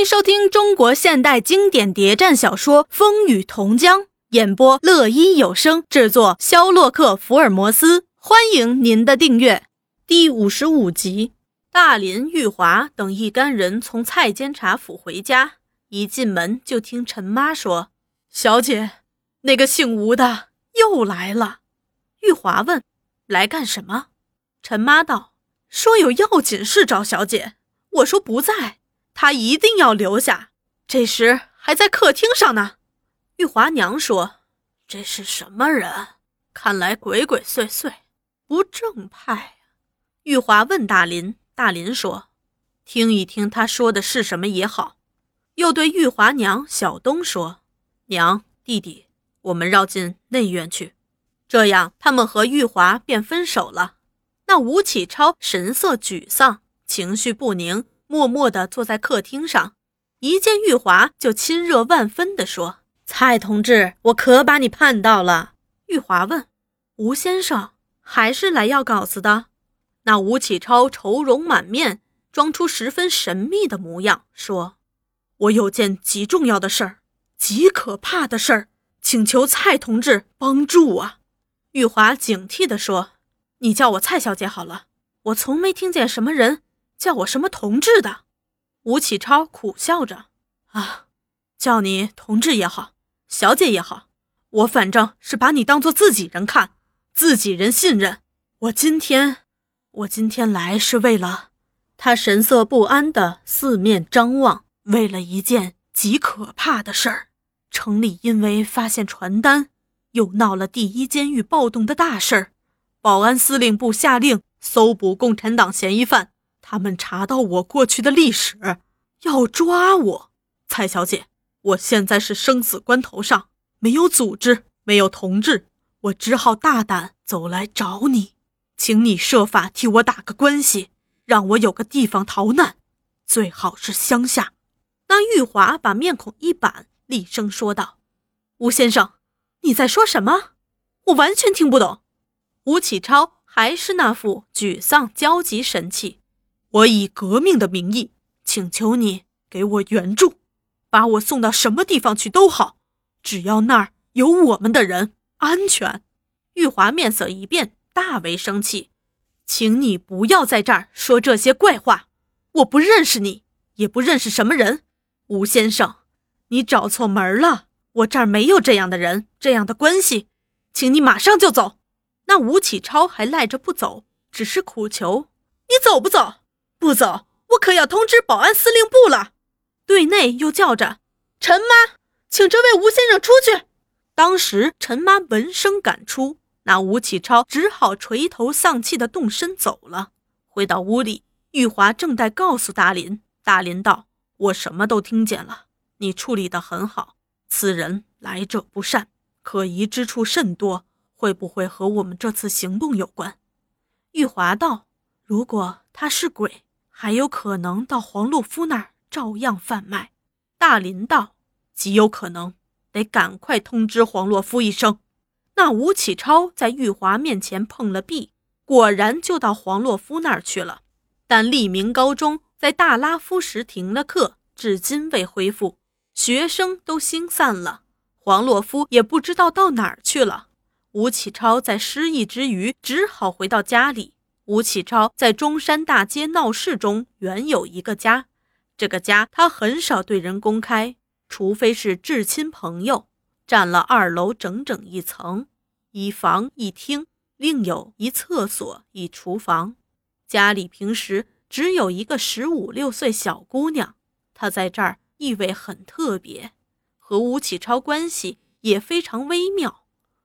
迎收听中国现代经典谍战小说《风雨同江》，演播乐一有声，制作肖洛克福尔摩斯。欢迎您的订阅。第五十五集，大林、玉华等一干人从蔡监察府回家，一进门就听陈妈说：“小姐，那个姓吴的又来了。”玉华问：“来干什么？”陈妈道：“说有要紧事找小姐。”我说：“不在。”他一定要留下，这时还在客厅上呢。玉华娘说：“这是什么人？看来鬼鬼祟祟，不正派。”玉华问大林，大林说：“听一听他说的是什么也好。”又对玉华娘、小东说：“娘，弟弟，我们绕进内院去。”这样，他们和玉华便分手了。那吴启超神色沮丧，情绪不宁。默默地坐在客厅上，一见玉华就亲热万分地说：“蔡同志，我可把你盼到了。”玉华问：“吴先生还是来要稿子的？”那吴启超愁容满面，装出十分神秘的模样，说：“我有件极重要的事儿，极可怕的事儿，请求蔡同志帮助啊！”玉华警惕地说：“你叫我蔡小姐好了，我从没听见什么人。”叫我什么同志的？吴启超苦笑着，啊，叫你同志也好，小姐也好，我反正是把你当做自己人看，自己人信任。我今天，我今天来是为了……他神色不安的四面张望，为了一件极可怕的事儿。城里因为发现传单，又闹了第一监狱暴动的大事儿，保安司令部下令搜捕共产党嫌疑犯。他们查到我过去的历史，要抓我，蔡小姐。我现在是生死关头上，没有组织，没有同志，我只好大胆走来找你，请你设法替我打个关系，让我有个地方逃难，最好是乡下。那玉华把面孔一板，厉声说道：“吴先生，你在说什么？我完全听不懂。”吴启超还是那副沮丧焦急神气。我以革命的名义请求你给我援助，把我送到什么地方去都好，只要那儿有我们的人安全。玉华面色一变，大为生气，请你不要在这儿说这些怪话。我不认识你，也不认识什么人，吴先生，你找错门了。我这儿没有这样的人，这样的关系，请你马上就走。那吴启超还赖着不走，只是苦求你走不走。不走，我可要通知保安司令部了。队内又叫着：“陈妈，请这位吴先生出去。”当时陈妈闻声赶出，那吴启超只好垂头丧气的动身走了。回到屋里，玉华正在告诉大林，大林道：“我什么都听见了，你处理得很好。此人来者不善，可疑之处甚多，会不会和我们这次行动有关？”玉华道：“如果他是鬼。”还有可能到黄洛夫那儿照样贩卖。大林道：“极有可能，得赶快通知黄洛夫一声。”那吴启超在玉华面前碰了壁，果然就到黄洛夫那儿去了。但利明高中在大拉夫时停了课，至今未恢复，学生都星散了，黄洛夫也不知道到哪儿去了。吴启超在失意之余，只好回到家里。吴启超在中山大街闹市中原有一个家，这个家他很少对人公开，除非是至亲朋友。占了二楼整整一层，一房一厅，另有一厕所一厨房。家里平时只有一个十五六岁小姑娘，她在这儿意味很特别，和吴启超关系也非常微妙。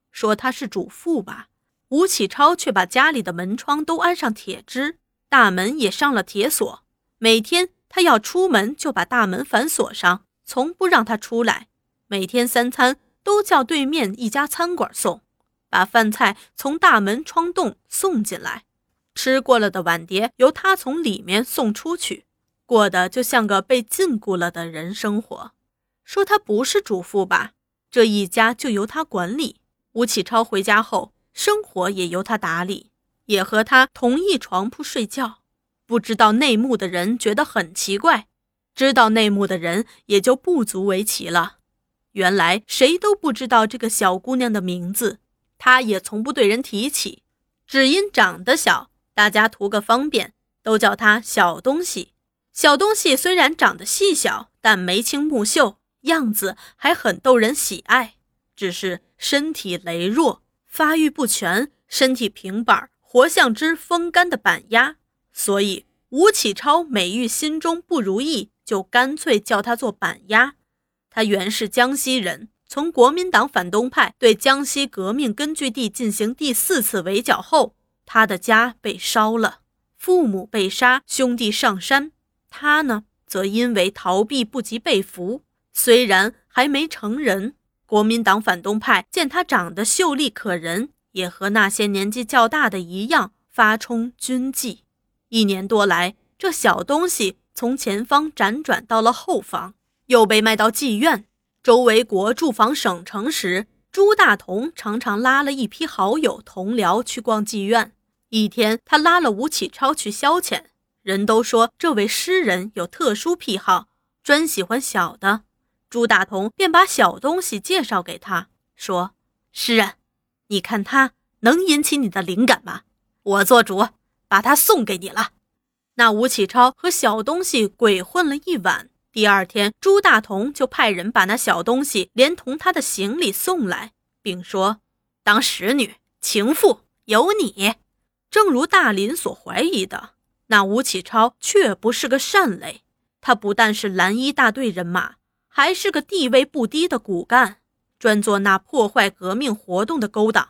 说她是主妇吧。吴启超却把家里的门窗都安上铁枝，大门也上了铁锁。每天他要出门，就把大门反锁上，从不让他出来。每天三餐都叫对面一家餐馆送，把饭菜从大门窗洞送进来，吃过了的碗碟由他从里面送出去，过得就像个被禁锢了的人生活。说他不是主妇吧，这一家就由他管理。吴启超回家后。生活也由他打理，也和他同一床铺睡觉。不知道内幕的人觉得很奇怪，知道内幕的人也就不足为奇了。原来谁都不知道这个小姑娘的名字，她也从不对人提起，只因长得小，大家图个方便，都叫她小东西。小东西虽然长得细小，但眉清目秀，样子还很逗人喜爱。只是身体羸弱，发育不全，身体平板，活像只风干的板鸭。所以吴启超每遇心中不如意，就干脆叫他做板鸭。他原是江西人，从国民党反动派对江西革命根据地进行第四次围剿后，他的家被烧了，父母被杀，兄弟上山。他呢，则因为逃避不及被俘，虽然还没成人，国民党反动派见他长得秀丽可人，也和那些年纪较大的一样，发冲军纪。一年多来，这小东西从前方辗转到了后方。又被卖到妓院。周维国驻防省城时，朱大同常常拉了一批好友同僚去逛妓院。一天，他拉了吴启超去消遣。人都说这位诗人有特殊癖好，专喜欢小的。朱大同便把小东西介绍给他，说：“诗人，你看他能引起你的灵感吗？我做主，把他送给你了。”那吴启超和小东西鬼混了一晚。第二天，朱大同就派人把那小东西连同他的行李送来，并说：“当使女情妇有你。”正如大林所怀疑的，那吴启超却不是个善类。他不但是蓝衣大队人马，还是个地位不低的骨干，专做那破坏革命活动的勾当。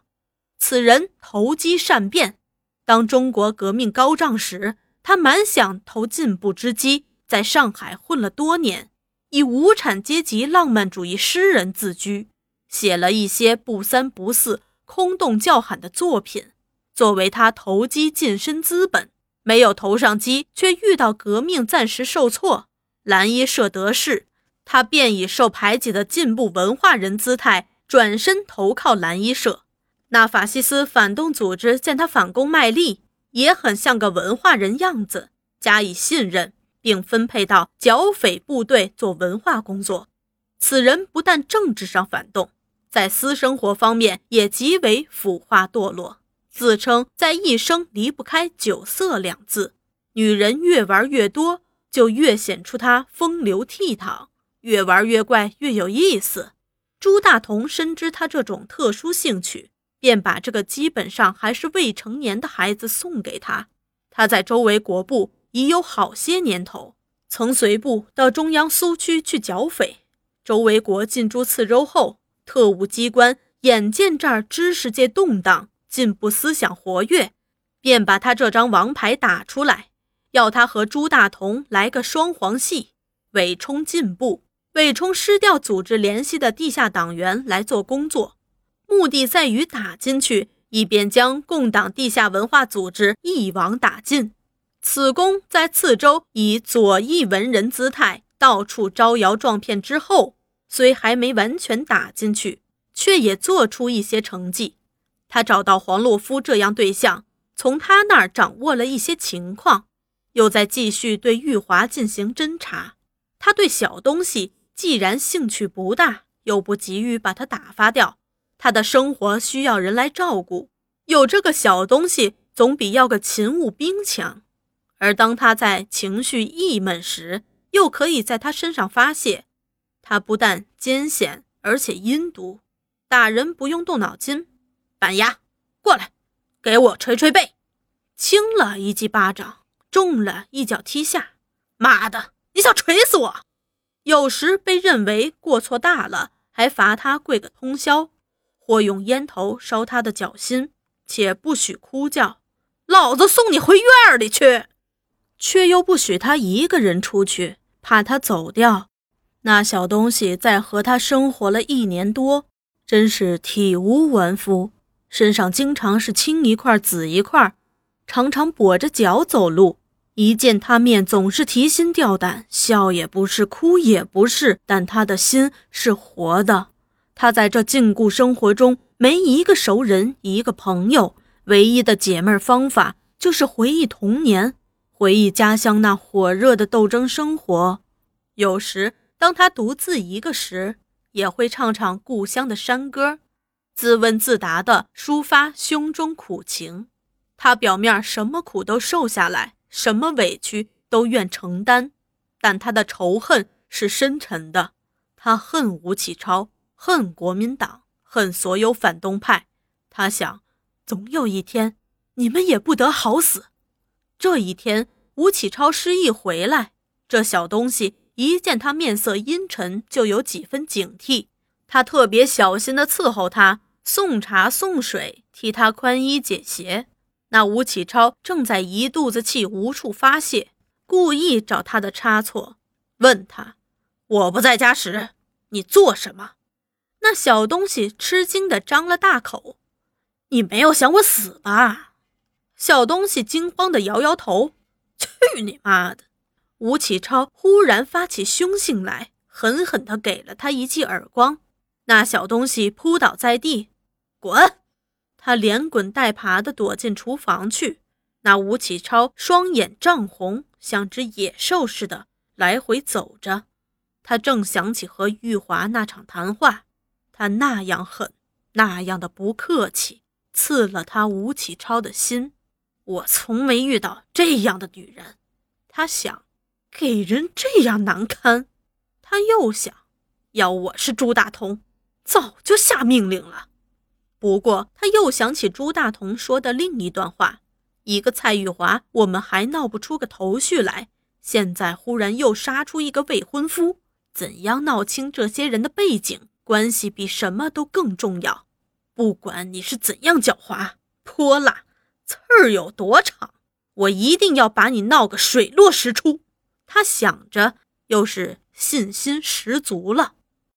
此人投机善变，当中国革命高涨时，他满想投进步之机。在上海混了多年，以无产阶级浪漫主义诗人自居，写了一些不三不四、空洞叫喊的作品，作为他投机晋升资本。没有投上机，却遇到革命暂时受挫，蓝衣社得势，他便以受排挤的进步文化人姿态转身投靠蓝衣社。那法西斯反动组织见他反攻卖力，也很像个文化人样子，加以信任。并分配到剿匪部队做文化工作。此人不但政治上反动，在私生活方面也极为腐化堕落，自称在一生离不开酒色两字。女人越玩越多，就越显出他风流倜傥；越玩越怪，越有意思。朱大同深知他这种特殊兴趣，便把这个基本上还是未成年的孩子送给他。他在周围国部。已有好些年头，曾随部到中央苏区去剿匪。周围国进驻次州后，特务机关眼见这儿知识界动荡，进步思想活跃，便把他这张王牌打出来，要他和朱大同来个双簧戏，伪充进步，伪充失掉组织联系的地下党员来做工作，目的在于打进去，以便将共党地下文化组织一网打尽。此公在次州以左翼文人姿态到处招摇撞骗之后，虽还没完全打进去，却也做出一些成绩。他找到黄洛夫这样对象，从他那儿掌握了一些情况，又在继续对玉华进行侦查。他对小东西既然兴趣不大，又不急于把他打发掉，他的生活需要人来照顾，有这个小东西总比要个勤务兵强。而当他在情绪郁闷时，又可以在他身上发泄。他不但艰险，而且阴毒。打人不用动脑筋，板牙，过来，给我捶捶背。轻了一记巴掌，重了一脚踢下。妈的，你想锤死我？有时被认为过错大了，还罚他跪个通宵，或用烟头烧他的脚心，且不许哭叫。老子送你回院里去。却又不许他一个人出去，怕他走掉。那小东西在和他生活了一年多，真是体无完肤，身上经常是青一块紫一块，常常跛着脚走路。一见他面，总是提心吊胆，笑也不是，哭也不是，但他的心是活的。他在这禁锢生活中，没一个熟人，一个朋友，唯一的解闷方法就是回忆童年。回忆家乡那火热的斗争生活，有时当他独自一个时，也会唱唱故乡的山歌，自问自答地抒发胸中苦情。他表面什么苦都受下来，什么委屈都愿承担，但他的仇恨是深沉的。他恨吴启超，恨国民党，恨所有反动派。他想，总有一天，你们也不得好死。这一天，吴启超失忆回来，这小东西一见他面色阴沉，就有几分警惕。他特别小心地伺候他，送茶送水，替他宽衣解鞋。那吴启超正在一肚子气，无处发泄，故意找他的差错，问他：“我不在家时，你做什么？”那小东西吃惊地张了大口：“你没有想我死吧？”小东西惊慌地摇摇头：“去你妈的！”吴启超忽然发起凶性来，狠狠地给了他一记耳光。那小东西扑倒在地，滚！他连滚带爬地躲进厨房去。那吴启超双眼涨红，像只野兽似的来回走着。他正想起和玉华那场谈话，他那样狠，那样的不客气，刺了他吴启超的心。我从没遇到这样的女人。他想，给人这样难堪。他又想，要我是朱大同，早就下命令了。不过，他又想起朱大同说的另一段话：“一个蔡玉华，我们还闹不出个头绪来。现在忽然又杀出一个未婚夫，怎样闹清这些人的背景关系，比什么都更重要。不管你是怎样狡猾、泼辣，刺儿有多长，我一定要把你闹个水落石出。”他想着，又是信心十足了。